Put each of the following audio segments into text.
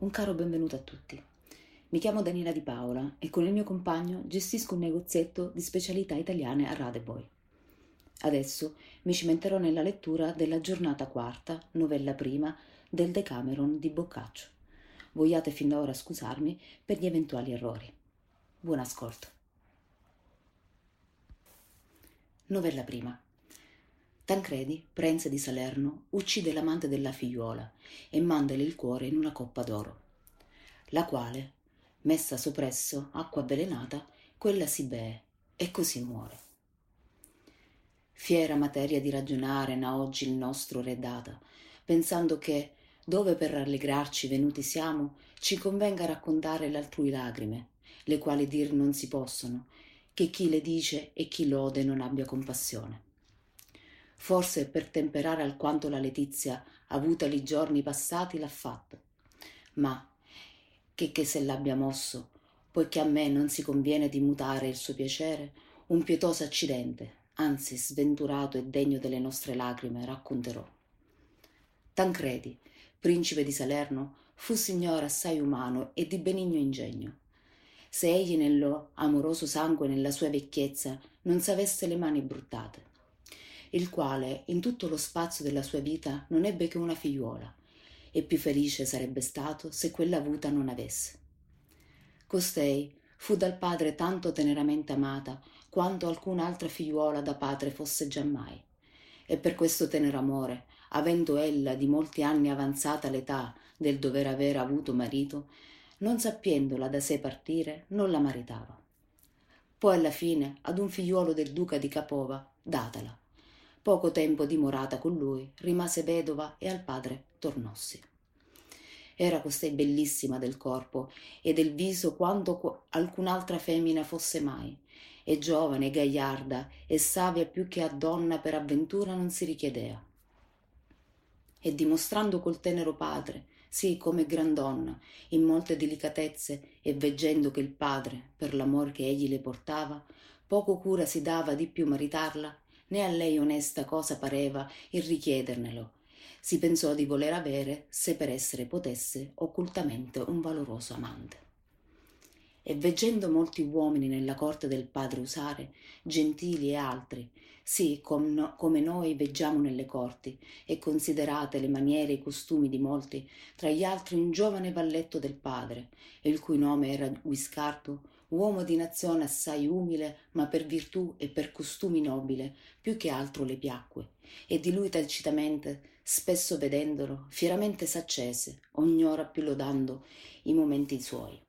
Un caro benvenuto a tutti. Mi chiamo Daniela Di Paola e con il mio compagno gestisco un negozietto di specialità italiane a Radeboy. Adesso mi cimenterò nella lettura della giornata quarta, novella prima, del Decameron di Boccaccio. Vogliate fin da ora scusarmi per gli eventuali errori. Buon ascolto. Novella prima. Tancredi, prense di Salerno, uccide l'amante della figliuola e mandale il cuore in una coppa d'oro, la quale, messa soppresso acqua avvelenata, quella si bee e così muore. Fiera materia di ragionare n'ha oggi il nostro re data, pensando che, dove per rallegrarci venuti siamo, ci convenga raccontare l'altrui lagrime, le quali dir non si possono, che chi le dice e chi lode non abbia compassione forse per temperare alquanto la letizia avuta li giorni passati l'ha fatto. Ma che che se l'abbia mosso poiché a me non si conviene di mutare il suo piacere un pietoso accidente anzi sventurato e degno delle nostre lagrime racconterò. Tancredi principe di salerno fu signore assai umano e di benigno ingegno. Se egli nello amoroso sangue nella sua vecchiezza non s'avesse le mani bruttate il quale in tutto lo spazio della sua vita non ebbe che una figliuola, e più felice sarebbe stato se quella avuta non avesse. Costei fu dal padre tanto teneramente amata quanto alcun'altra figliuola da padre fosse giammai, e per questo tenero amore, avendo ella di molti anni avanzata l'età del dover aver avuto marito, non sappiendola da sé partire, non la maritava. Poi alla fine ad un figliuolo del duca di Capova datala, Poco tempo dimorata con lui, rimase vedova e al padre tornossi. Era costei bellissima del corpo e del viso quanto alcun'altra femmina fosse mai, e giovane e gagliarda e savia più che a donna per avventura non si richiedea. E dimostrando col tenero padre, sì come gran donna, in molte delicatezze e veggendo che il padre, per l'amor che egli le portava, poco cura si dava di più maritarla, né a lei onesta cosa pareva il richiedernelo. Si pensò di voler avere, se per essere potesse, occultamente un valoroso amante. E veggendo molti uomini nella corte del padre usare, gentili e altri, sì com come noi veggiamo nelle corti, e considerate le maniere e i costumi di molti, tra gli altri un giovane valletto del padre, il cui nome era Guiscardo, uomo di nazione assai umile, ma per virtù e per costumi nobile, più che altro le piacque, e di lui tacitamente, spesso vedendolo, fieramente s'accese, ogni ora più lodando i momenti suoi.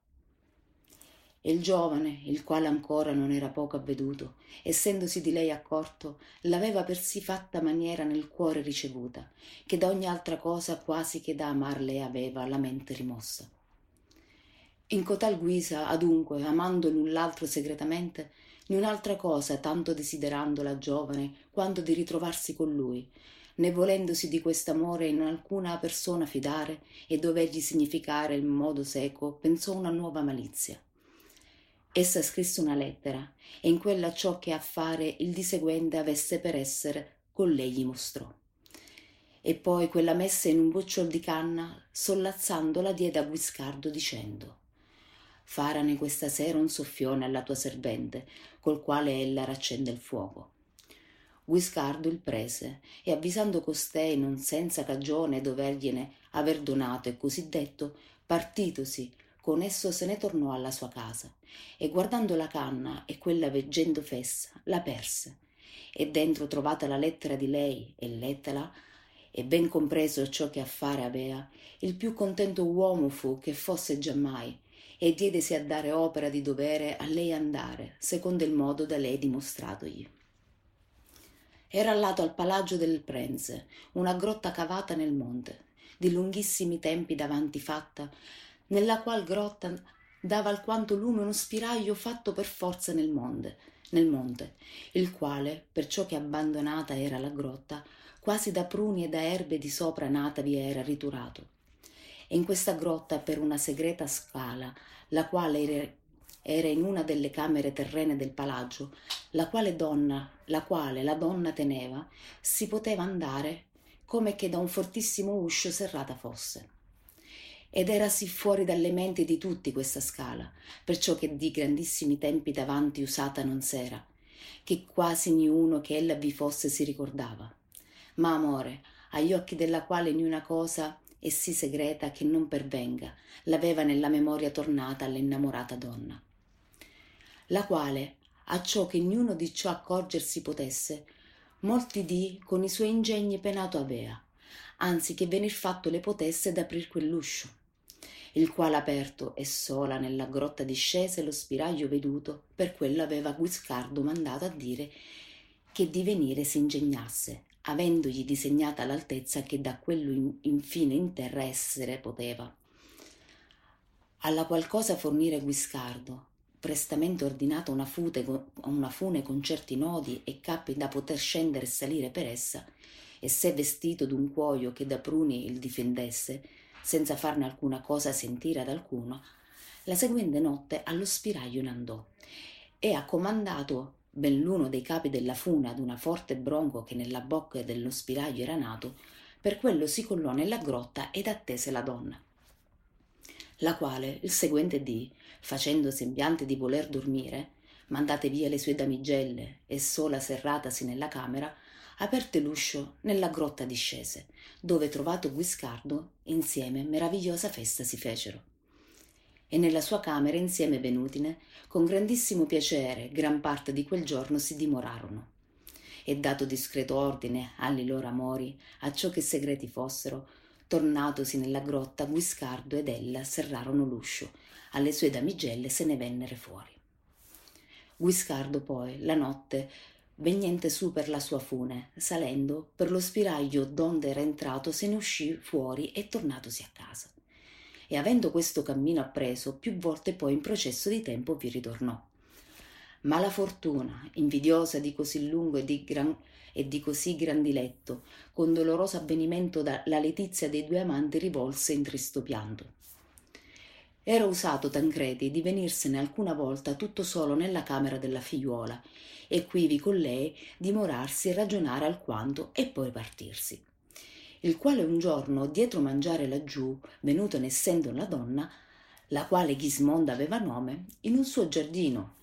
E il giovane, il quale ancora non era poco avveduto, essendosi di lei accorto, l'aveva per sì fatta maniera nel cuore ricevuta, che da ogni altra cosa quasi che da amarle aveva la mente rimossa in cotal guisa adunque amando l'un l'altro segretamente niun'altra cosa tanto desiderando la giovane quanto di ritrovarsi con lui né volendosi di quest'amore in alcuna persona fidare e dovergli significare il modo seco pensò una nuova malizia. Essa scrisse una lettera e in quella ciò che a fare il di seguente avesse per essere con lei gli mostrò e poi quella messa in un bocciol di canna sollazzandola diede a guiscardo dicendo farane questa sera un soffione alla tua servente, col quale ella raccende il fuoco. Guiscardo il prese e avvisando costei non senza cagione dovergliene aver donato e così detto, partitosi, con esso se ne tornò alla sua casa e guardando la canna e quella veggendo fessa, la perse e dentro trovata la lettera di lei e lettala e ben compreso ciò che a fare avea, il più contento uomo fu che fosse giammai e diedesi a dare opera di dovere a lei andare, secondo il modo da lei dimostratogli. Era allato al palagio del Prenze, una grotta cavata nel monte, di lunghissimi tempi davanti fatta, nella qual grotta dava alquanto lume uno spiraglio fatto per forza nel monte, nel monte, il quale, perciò che abbandonata era la grotta, quasi da pruni e da erbe di sopra nata vi era riturato e in questa grotta per una segreta scala, la quale era in una delle camere terrene del palagio, la quale donna, la quale la donna teneva, si poteva andare come che da un fortissimo uscio serrata fosse. ed era sì fuori dalle menti di tutti questa scala, perciò che di grandissimi tempi davanti usata non s'era, che quasi niuno che ella vi fosse si ricordava. Ma amore, agli occhi della quale niuna cosa è sì segreta che non pervenga, l'aveva nella memoria tornata all'innamorata donna. La quale, a ciò che niuno di ciò accorgersi potesse, molti dì con i suoi ingegni penato avea, anzi che venir fatto le potesse d'aprir quell'uscio il quale aperto e sola nella grotta discese lo spiraglio veduto, per quello aveva Guiscardo mandato a dire che di venire si ingegnasse, avendogli disegnata l'altezza che da quello infine in terra essere poteva. Alla qualcosa fornire Guiscardo, prestamente ordinata una, fute, una fune con certi nodi e cappi da poter scendere e salire per essa, e se vestito d'un cuoio che da pruni il difendesse, senza farne alcuna cosa sentire ad alcuno, la seguente notte allo spiraglio ne andò e ha comandato ben l'uno dei capi della fune ad una forte bronco che nella bocca dello spiraglio era nato, per quello si collò nella grotta ed attese la donna. La quale, il seguente dì, facendo sembiante di voler dormire, mandate via le sue damigelle e sola serratasi nella camera, aperte l'uscio nella grotta discese, dove trovato Guiscardo, insieme meravigliosa festa si fecero. E nella sua camera insieme venutine, con grandissimo piacere, gran parte di quel giorno si dimorarono. E dato discreto ordine agli loro amori, a ciò che segreti fossero, tornatosi nella grotta, Guiscardo ed ella serrarono l'uscio, alle sue damigelle se ne vennero fuori. Guiscardo poi, la notte, vegnente su per la sua fune, salendo per lo spiraglio donde era entrato se ne uscì fuori e tornatosi a casa. E avendo questo cammino appreso, più volte poi in processo di tempo vi ritornò. Ma la fortuna, invidiosa di così lungo e di, gran, e di così gran diletto, con doloroso avvenimento da, la letizia dei due amanti rivolse in tristo pianto. Era usato Tancredi di venirsene alcuna volta tutto solo nella camera della figliuola e quivi con lei dimorarsi e ragionare alquanto e poi partirsi. Il quale un giorno, dietro mangiare laggiù, venuto essendo la donna, la quale Ghismonda aveva nome, in un suo giardino,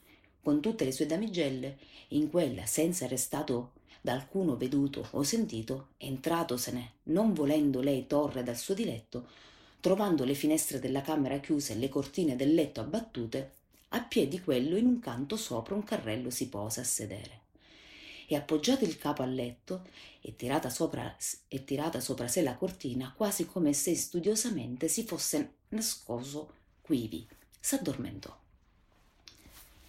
con tutte le sue damigelle, in quella senza restato da alcuno veduto o sentito, entratosene, non volendo lei torre dal suo diletto, trovando le finestre della camera chiuse e le cortine del letto abbattute, a piedi quello in un canto sopra un carrello si posa a sedere e appoggiato il capo al letto e tirata sopra, e tirata sopra sé la cortina quasi come se studiosamente si fosse nascoso quivi. S'addormentò.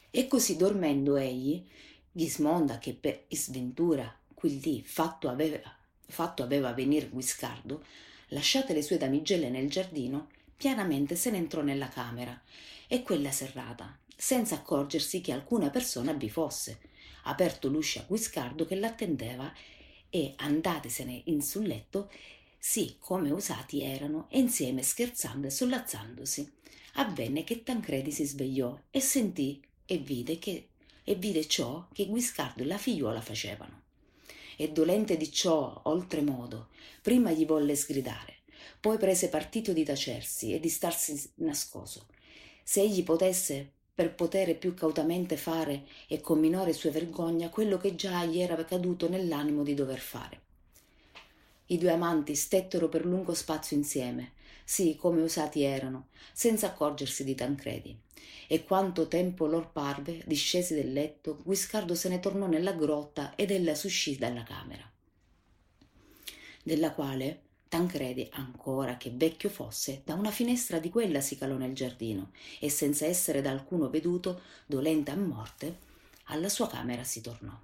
E così dormendo egli Ghismonda che per sventura quel dì fatto aveva, fatto aveva venir Guiscardo lasciate le sue damigelle nel giardino pianamente se ne entrò nella camera e quella serrata, senza accorgersi che alcuna persona vi fosse, aperto l'uscio a Guiscardo che l'attendeva e andatesene in sul letto, sì come usati erano, e insieme scherzando e sollazzandosi, avvenne che Tancredi si svegliò e sentì e vide che e vide ciò che Guiscardo e la figliuola facevano. E dolente di ciò, oltremodo, prima gli volle sgridare, poi prese partito di tacersi e di starsi nascoso, se egli potesse per potere più cautamente fare e con minore sua vergogna quello che già gli era caduto nell'animo di dover fare. I due amanti stettero per lungo spazio insieme, sì, come usati erano, senza accorgersi di Tancredi. E quanto tempo lor parve, discesi del letto, Guiscardo se ne tornò nella grotta ed ella s'uscì dalla camera, della quale Tancredi, ancora che vecchio fosse, da una finestra di quella si calò nel giardino e senza essere da alcuno veduto, dolente a morte, alla sua camera si tornò.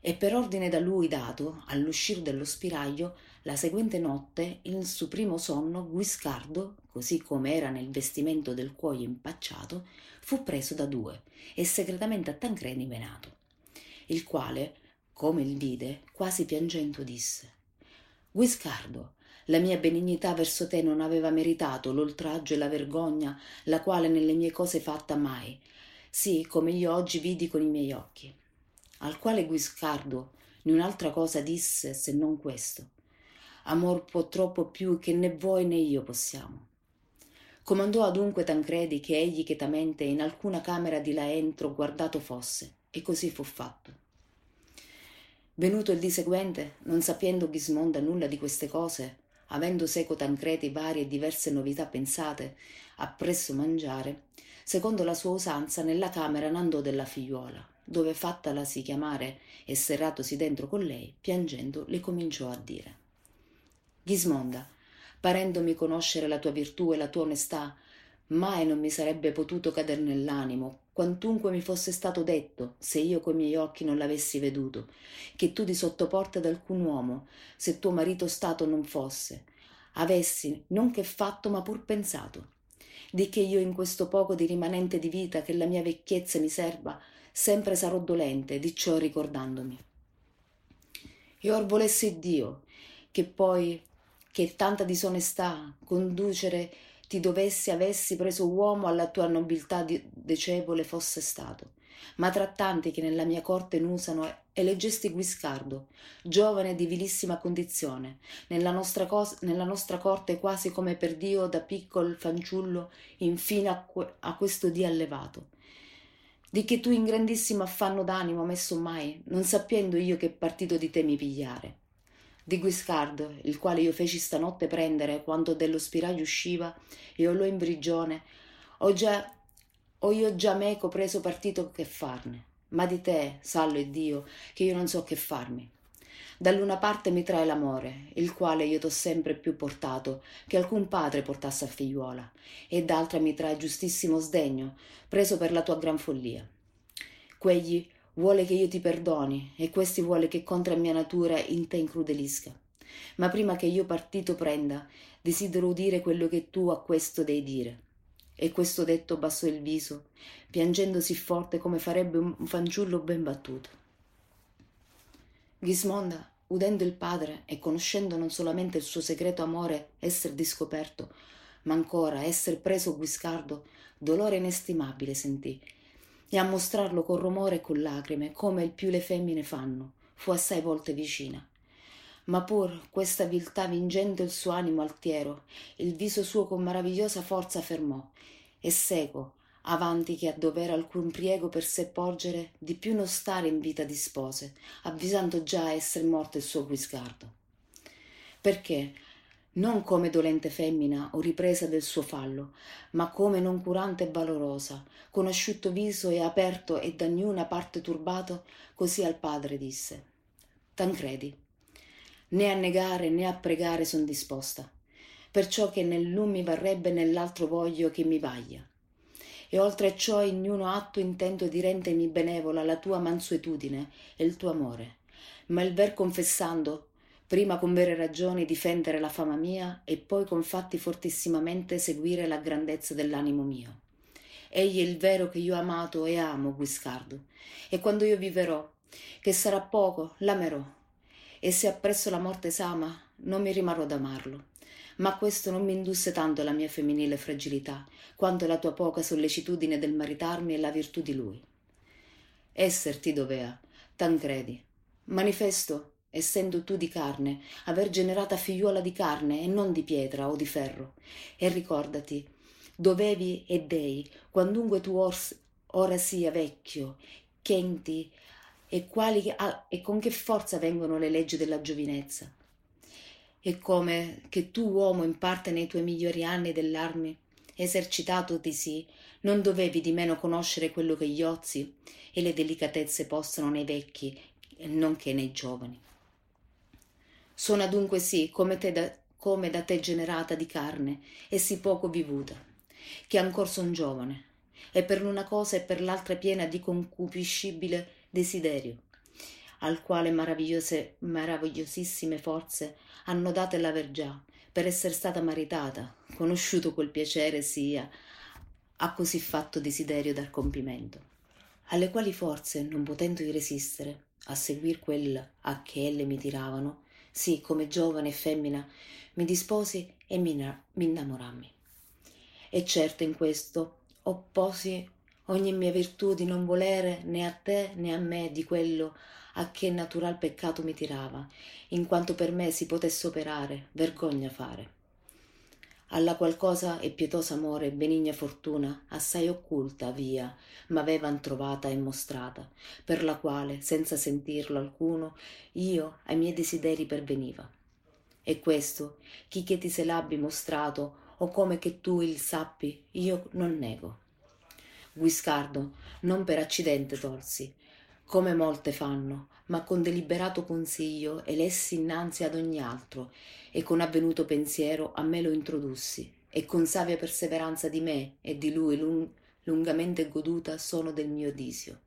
E per ordine da lui dato, all'uscir dello spiraglio, la seguente notte, in suo primo sonno, Guiscardo, così come era nel vestimento del cuoio impacciato, fu preso da due e segretamente a Tancredi menato, il quale, come il vide, quasi piangendo disse Guiscardo, la mia benignità verso te non aveva meritato l'oltraggio e la vergogna, la quale nelle mie cose fatta mai, sì come io oggi vidi con i miei occhi. Al quale Guiscardo niun'altra cosa disse se non questo. Amor può troppo più che né voi né io possiamo. Comandò adunque Tancredi che egli chetamente in alcuna camera di là entro guardato fosse, e così fu fatto. Venuto il dì seguente, non sapendo Ghismonda nulla di queste cose, avendo seco Tancredi varie e diverse novità pensate, appresso mangiare, secondo la sua usanza nella camera n'andò della figliuola, dove fattalasi chiamare e serratosi dentro con lei, piangendo le cominciò a dire. Ghismonda, parendomi conoscere la tua virtù e la tua onestà, mai non mi sarebbe potuto cader nell'animo, quantunque mi fosse stato detto, se io coi miei occhi non l'avessi veduto, che tu di sottoporte ad alcun uomo, se tuo marito stato non fosse, avessi non che fatto ma pur pensato, di che io in questo poco di rimanente di vita che la mia vecchiezza mi serba, sempre sarò dolente di ciò ricordandomi. E or volesse Dio che poi che tanta disonestà conducere ti dovessi avessi preso uomo alla tua nobiltà decevole fosse stato. Ma tra tanti che nella mia corte n'usano eleggesti Guiscardo, giovane di vilissima condizione, nella nostra, cos- nella nostra corte quasi come per Dio da piccol fanciullo, infine a, que- a questo dì allevato. Di che tu in grandissimo affanno d'animo messo mai, non sapendo io che partito di te mi pigliare di Guiscardo, il quale io feci stanotte prendere quando dello spiraglio usciva e ho in prigione, ho già ho io già meco preso partito che farne, ma di te, sallo e Dio, che io non so che farmi. Dall'una parte mi trae l'amore, il quale io t'ho sempre più portato, che alcun padre portasse a figliuola, e d'altra mi trae giustissimo sdegno, preso per la tua gran follia. Quegli Vuole che io ti perdoni e questi vuole che contra mia natura in te incrudelisca. Ma prima che io partito prenda, desidero udire quello che tu a questo dei dire. E questo detto bassò il viso, piangendo sì forte come farebbe un fanciullo ben battuto. Ghismonda, udendo il padre e conoscendo non solamente il suo segreto amore esser discoperto, ma ancora esser preso Guiscardo, dolore inestimabile sentì e a mostrarlo con rumore e con lacrime, come il più le femmine fanno, fu assai volte vicina. Ma pur questa viltà vincendo il suo animo altiero, il viso suo con meravigliosa forza fermò, e seco, avanti che a dovere alcun priego per sé porgere, di più non stare in vita dispose, avvisando già esser morto il suo guiscardo. Perché, non come dolente femmina o ripresa del suo fallo, ma come noncurante e valorosa, con asciutto viso e aperto e da niuna parte turbato, così al padre disse: Tancredi, né a negare né a pregare son disposta, perciò che nell'un mi varrebbe nell'altro voglio che mi vaglia. E oltre a ciò in niuno atto intendo di rendermi benevola la tua mansuetudine e il tuo amore, ma il ver confessando prima con vere ragioni difendere la fama mia e poi con fatti fortissimamente seguire la grandezza dell'animo mio. Egli è il vero che io ho amato e amo, Guiscardo, e quando io viverò, che sarà poco, l'amerò, e se appresso la morte s'ama, non mi rimarrò d'amarlo. Ma questo non mi indusse tanto la mia femminile fragilità, quanto la tua poca sollecitudine del maritarmi e la virtù di lui. Esser ti dovea, Tancredi. Manifesto essendo tu di carne, aver generata figliuola di carne e non di pietra o di ferro. E ricordati, dovevi e dei, quandunque tu ors, ora sia vecchio, chenti, e, quali, ah, e con che forza vengono le leggi della giovinezza. E come che tu, uomo, in parte nei tuoi migliori anni dell'armi, esercitato di sì, non dovevi di meno conoscere quello che gli ozi e le delicatezze postano nei vecchi, nonché nei giovani. Sono adunque sì, come, da, come da te generata di carne e sì poco vivuta, che ancor son giovane, e per l'una cosa e per l'altra piena di concupiscibile desiderio, al quale meravigliose, meravigliosissime forze hanno dato l'aver già, per essere stata maritata, conosciuto quel piacere sia, a così fatto desiderio dar compimento, alle quali forze, non potendo resistere, a seguir quel a che elle mi tiravano, sì, come giovane e femmina, mi disposi e mi, mi innamorammi. E certo in questo opposi ogni mia virtù di non volere né a te né a me di quello a che natural peccato mi tirava, in quanto per me si potesse operare, vergogna fare. Alla qualcosa e pietosa amore e benigna fortuna assai occulta via m'avevan trovata e mostrata per la quale senza sentirlo alcuno io ai miei desideri perveniva. E questo chi che ti se l'abbi mostrato o come che tu il sappi io non nego. Guiscardo non per accidente tolsi come molte fanno ma con deliberato consiglio elessi innanzi ad ogni altro e con avvenuto pensiero a me lo introdussi e con savia perseveranza di me e di lui lung- lungamente goduta sono del mio disio.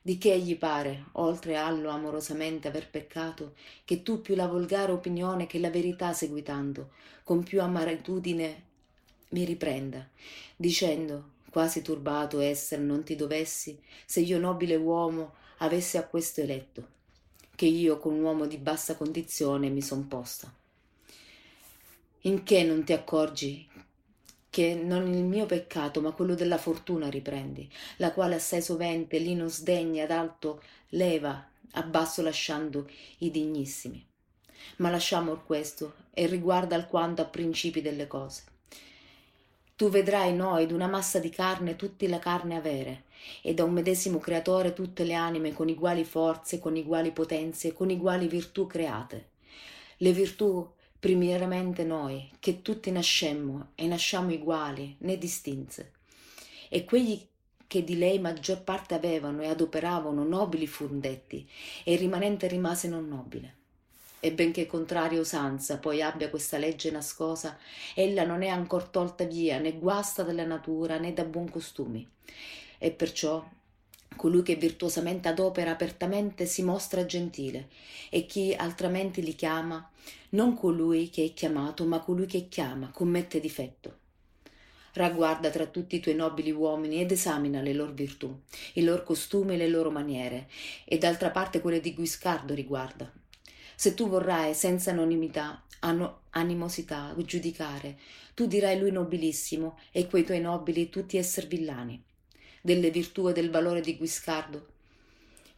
Di che egli pare oltre allo amorosamente aver peccato che tu più la volgare opinione che la verità seguitando con più amaritudine mi riprenda dicendo quasi turbato esser non ti dovessi se io nobile uomo avesse a questo eletto che io con un uomo di bassa condizione mi son posta. In che non ti accorgi che non il mio peccato, ma quello della fortuna riprendi, la quale assai sovente lì non sdegna ad alto leva, a basso lasciando i dignissimi. Ma lasciamo questo e riguarda alquanto a principi delle cose. Tu vedrai noi d'una massa di carne tutti la carne avere, e da un medesimo creatore tutte le anime con uguali forze, con uguali potenze, con uguali virtù create. Le virtù primariamente noi, che tutti nascemmo e nasciamo uguali, né distinse. E quegli che di lei maggior parte avevano e adoperavano nobili furono detti, e il rimanente rimase non nobile. E benché contraria usanza poi abbia questa legge nascosa, ella non è ancor tolta via né guasta dalla natura né da buon costumi. E perciò colui che virtuosamente adopera apertamente si mostra gentile e chi altramente li chiama non colui che è chiamato ma colui che chiama commette difetto. Ragguarda tra tutti i tuoi nobili uomini ed esamina le loro virtù i loro costumi e le loro maniere. E d'altra parte quelle di Guiscardo riguarda se tu vorrai senza anonimità animosità giudicare tu dirai lui nobilissimo e quei tuoi nobili tutti esser villani delle virtù e del valore di Guiscardo.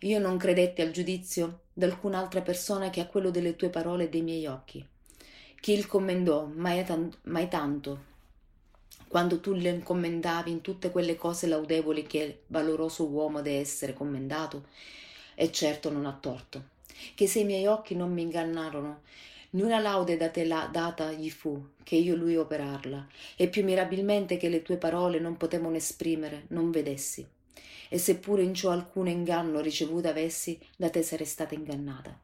Io non credetti al giudizio d'alcun'altra persona che a quello delle tue parole e dei miei occhi. Chi il commendò mai, tan- mai tanto, quando tu le commendavi in tutte quelle cose laudevoli che valoroso uomo deve essere commendato, e certo non ha torto, che se i miei occhi non mi ingannarono, Nuna laude da te la data gli fu, che io lui operarla, e più mirabilmente che le tue parole non potevano esprimere, non vedessi. E seppure in ciò alcun inganno ricevuto avessi, da te sarei stata ingannata.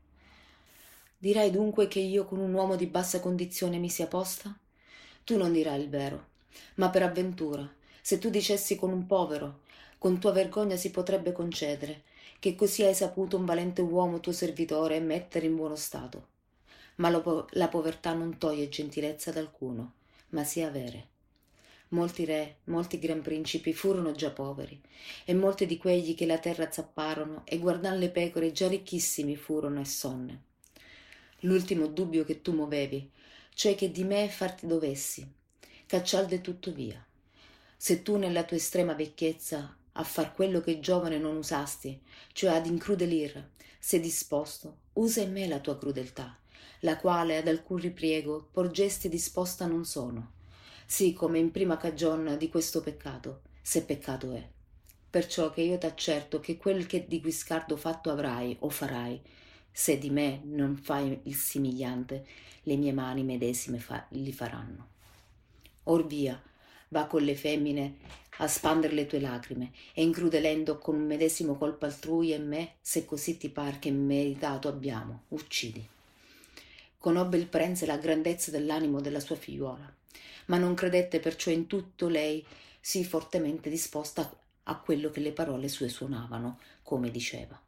Dirai dunque che io con un uomo di bassa condizione mi sia posta? Tu non dirai il vero, ma per avventura, se tu dicessi con un povero, con tua vergogna si potrebbe concedere, che così hai saputo un valente uomo tuo servitore mettere in buono stato ma lo, la povertà non toglie gentilezza ad alcuno, ma si avere. Molti re, molti gran principi furono già poveri, e molti di quegli che la terra zapparono e guardan le pecore già ricchissimi furono e sonne. L'ultimo dubbio che tu movevi, cioè che di me farti dovessi, caccialde tutto via. Se tu nella tua estrema vecchiezza a far quello che giovane non usasti, cioè ad incrudelir, sei disposto, usa in me la tua crudeltà la quale ad alcun ripriego porgesti disposta non sono, sì come in prima cagion di questo peccato, se peccato è. Perciò che io t'accerto che quel che di Guiscardo fatto avrai o farai, se di me non fai il simigliante, le mie mani medesime fa- li faranno. Or via, va con le femmine a spandere le tue lacrime e incrudelendo con un medesimo colpo altrui e me, se così ti par che meritato abbiamo, uccidi conobbe il prenze la grandezza dell'animo della sua figliuola, ma non credette perciò in tutto lei sì fortemente disposta a quello che le parole sue suonavano, come diceva.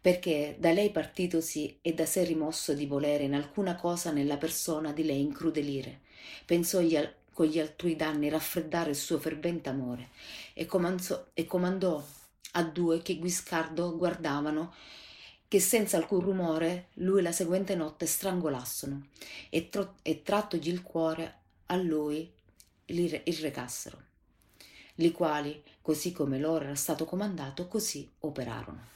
Perché da lei partitosi e da sé rimosso di volere in alcuna cosa nella persona di lei incrudelire, pensò con gli altrui danni raffreddare il suo fervente amore e, comandò, e comandò a due che Guiscardo guardavano che senza alcun rumore lui la seguente notte strangolassero e, tro- e trattogli il cuore a lui il, il recassero, li quali, così come loro era stato comandato, così operarono.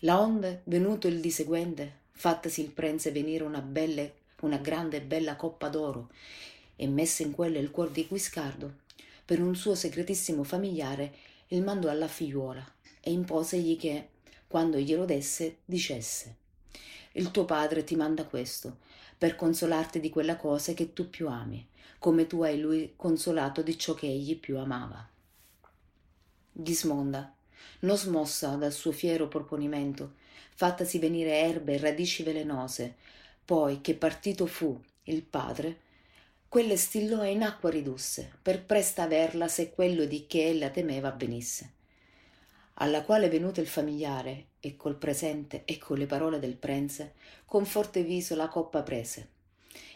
La onde, venuto il di seguente, fattasi il prenze venire una belle una grande e bella coppa d'oro e messe in quella il cuor di Guiscardo, per un suo segretissimo familiare il mandò alla figliuola e imposegli che, quando glielo desse, dicesse Il tuo padre ti manda questo, per consolarti di quella cosa che tu più ami, come tu hai lui consolato di ciò che egli più amava. Gismonda, non smossa dal suo fiero proponimento, fattasi venire erbe e radici velenose, poi che partito fu il padre, quelle stillò e in acqua ridusse, per presta averla se quello di che ella temeva avvenisse. Alla quale venuto il familiare, e col presente e con le parole del prense, con forte viso la coppa prese.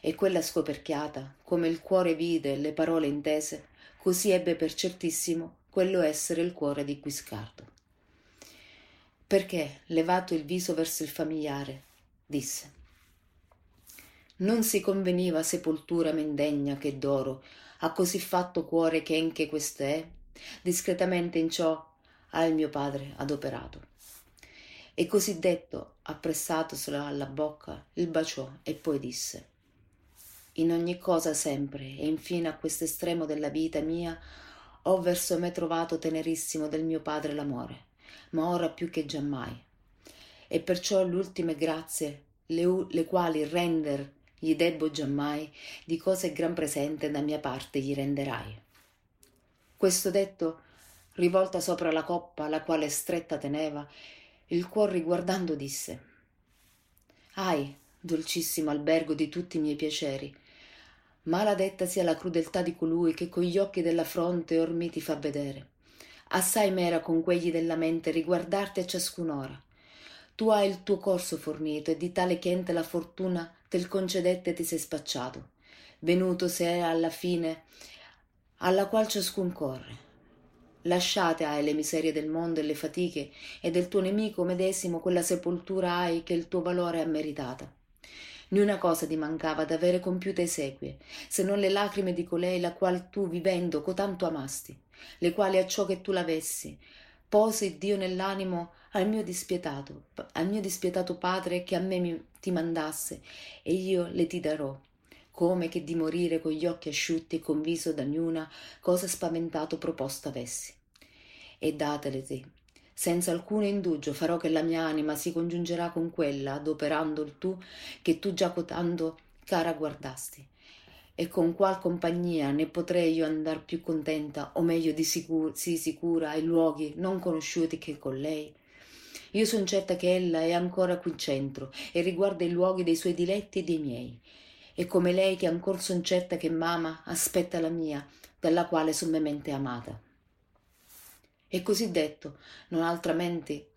E quella scoperchiata, come il cuore vide e le parole intese, così ebbe per certissimo quello essere il cuore di Guiscardo. Perché, levato il viso verso il familiare, disse non si conveniva sepoltura mendegna che d'oro. A così fatto cuore che enche quest'è discretamente in ciò ha il mio padre adoperato. E così detto appressatosela alla bocca il baciò e poi disse in ogni cosa sempre e infine a quest'estremo della vita mia ho verso me trovato tenerissimo del mio padre l'amore ma ora più che giammai e perciò le ultime grazie le, le quali render gli debbo giammai di cose gran presente da mia parte gli renderai. Questo detto rivolta sopra la coppa la quale stretta teneva il cuor riguardando disse ahi dolcissimo albergo di tutti i miei piaceri maladetta sia la crudeltà di colui che con gli occhi della fronte or mi ti fa vedere. Assai m'era con quegli della mente riguardarti a ciascun'ora. Tu hai il tuo corso fornito e di tale chente la fortuna tel concedette ti sei spacciato. Venuto se è alla fine alla qual ciascun corre. Lasciate hai le miserie del mondo e le fatiche e del tuo nemico medesimo quella sepoltura hai che il tuo valore ha meritata. Né una cosa ti mancava d'avere compiute esequie se non le lacrime di colei la qual tu vivendo cotanto amasti le quali a ciò che tu l'avessi pose dio nell'animo al mio dispietato al mio dispietato padre che a me mi, ti mandasse e io le ti darò. Come che di morire con gli occhi asciutti e con viso da niuna cosa spaventato proposto avessi. E datele te senza alcuno indugio farò che la mia anima si congiungerà con quella adoperando il tu che tu già cotando cara guardasti e con qual compagnia ne potrei io andar più contenta o meglio di sicura, sì sicura ai luoghi non conosciuti che con lei? Io son certa che ella è ancora qui centro e riguarda i luoghi dei suoi diletti e dei miei. E come lei che ancor son certa che m'ama aspetta la mia dalla quale sommemente amata. E così detto non altramente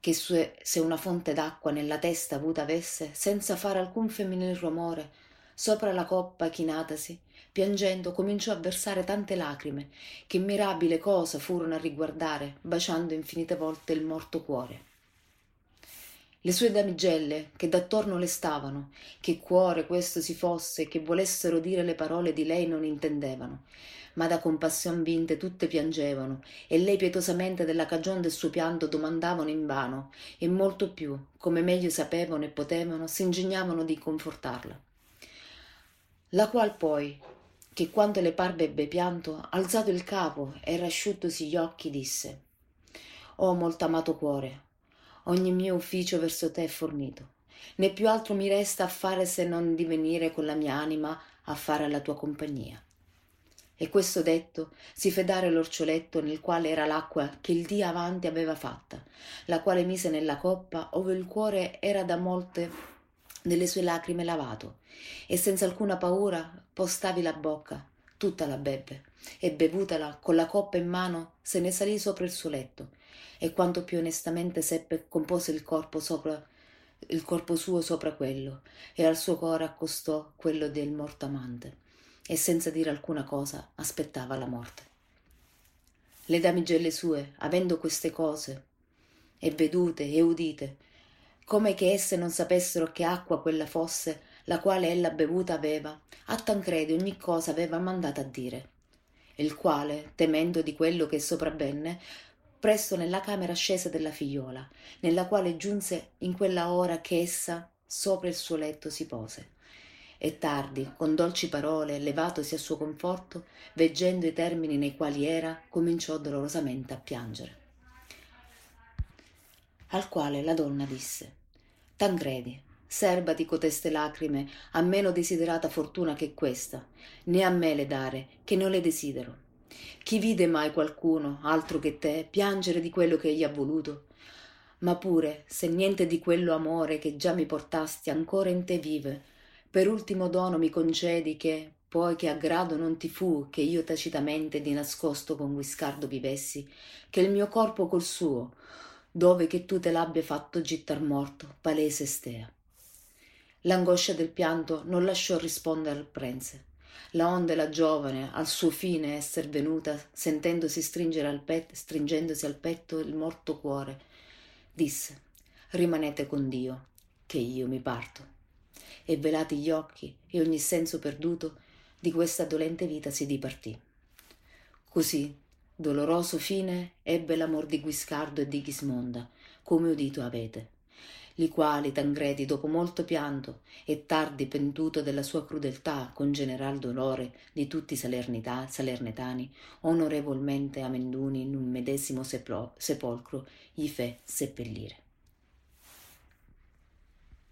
che se una fonte d'acqua nella testa avuta avesse senza fare alcun femminil rumore sopra la coppa chinatasi piangendo cominciò a versare tante lacrime che mirabile cosa furono a riguardare baciando infinite volte il morto cuore. Le sue damigelle che d'attorno le stavano che cuore questo si fosse che volessero dire le parole di lei non intendevano ma da compassion vinte tutte piangevano e lei pietosamente della cagion del suo pianto domandavano invano e molto più come meglio sapevano e potevano s'ingegnavano di confortarla la qual poi che quando le parve ebbe pianto alzato il capo e rasciuttosi gli occhi disse o molto amato cuore ogni mio ufficio verso te è fornito. Né più altro mi resta a fare se non di venire con la mia anima a fare alla tua compagnia. E questo detto si fe dare l'orcioletto nel quale era l'acqua che il dì avanti aveva fatta la quale mise nella coppa ove il cuore era da molte delle sue lacrime lavato e senza alcuna paura postavi la bocca tutta la bebbe e bevutala con la coppa in mano se ne salì sopra il suo letto. E quanto più onestamente seppe compose il corpo sopra il corpo suo sopra quello e al suo cuore accostò quello del morto amante e senza dire alcuna cosa aspettava la morte. Le damigelle sue avendo queste cose e vedute e udite come che esse non sapessero che acqua quella fosse la quale ella bevuta aveva a tancredi ogni cosa aveva mandato a dire il quale temendo di quello che sopravvenne presto nella camera scese della figliuola nella quale giunse in quella ora che essa sopra il suo letto si pose E tardi, con dolci parole, levatosi a suo conforto, veggendo i termini nei quali era, cominciò dolorosamente a piangere. Al quale la donna disse: Tancredi, serba di coteste lacrime a meno desiderata fortuna che questa, né a me le dare, che non le desidero. Chi vide mai qualcuno, altro che te, piangere di quello che egli ha voluto? Ma pure, se niente di quello amore che già mi portasti ancora in te vive, per ultimo dono mi concedi che, poi che a grado non ti fu che io tacitamente di nascosto con Guiscardo vivessi, che il mio corpo col suo, dove che tu te l'abbia fatto gittar morto, palese stea. L'angoscia del pianto non lasciò rispondere al prenze. La onde la giovane, al suo fine esser venuta, sentendosi stringere al petto, stringendosi al petto il morto cuore, disse rimanete con Dio, che io mi parto. E velati gli occhi e ogni senso perduto, di questa dolente vita si dipartì. Così, doloroso fine, ebbe l'amor di Guiscardo e di Ghismonda, come udito avete, li quali Tangredi, dopo molto pianto e tardi pentuto della sua crudeltà con general dolore di tutti i salernitani, onorevolmente a Menduni in un medesimo sepolcro gli fe seppellire.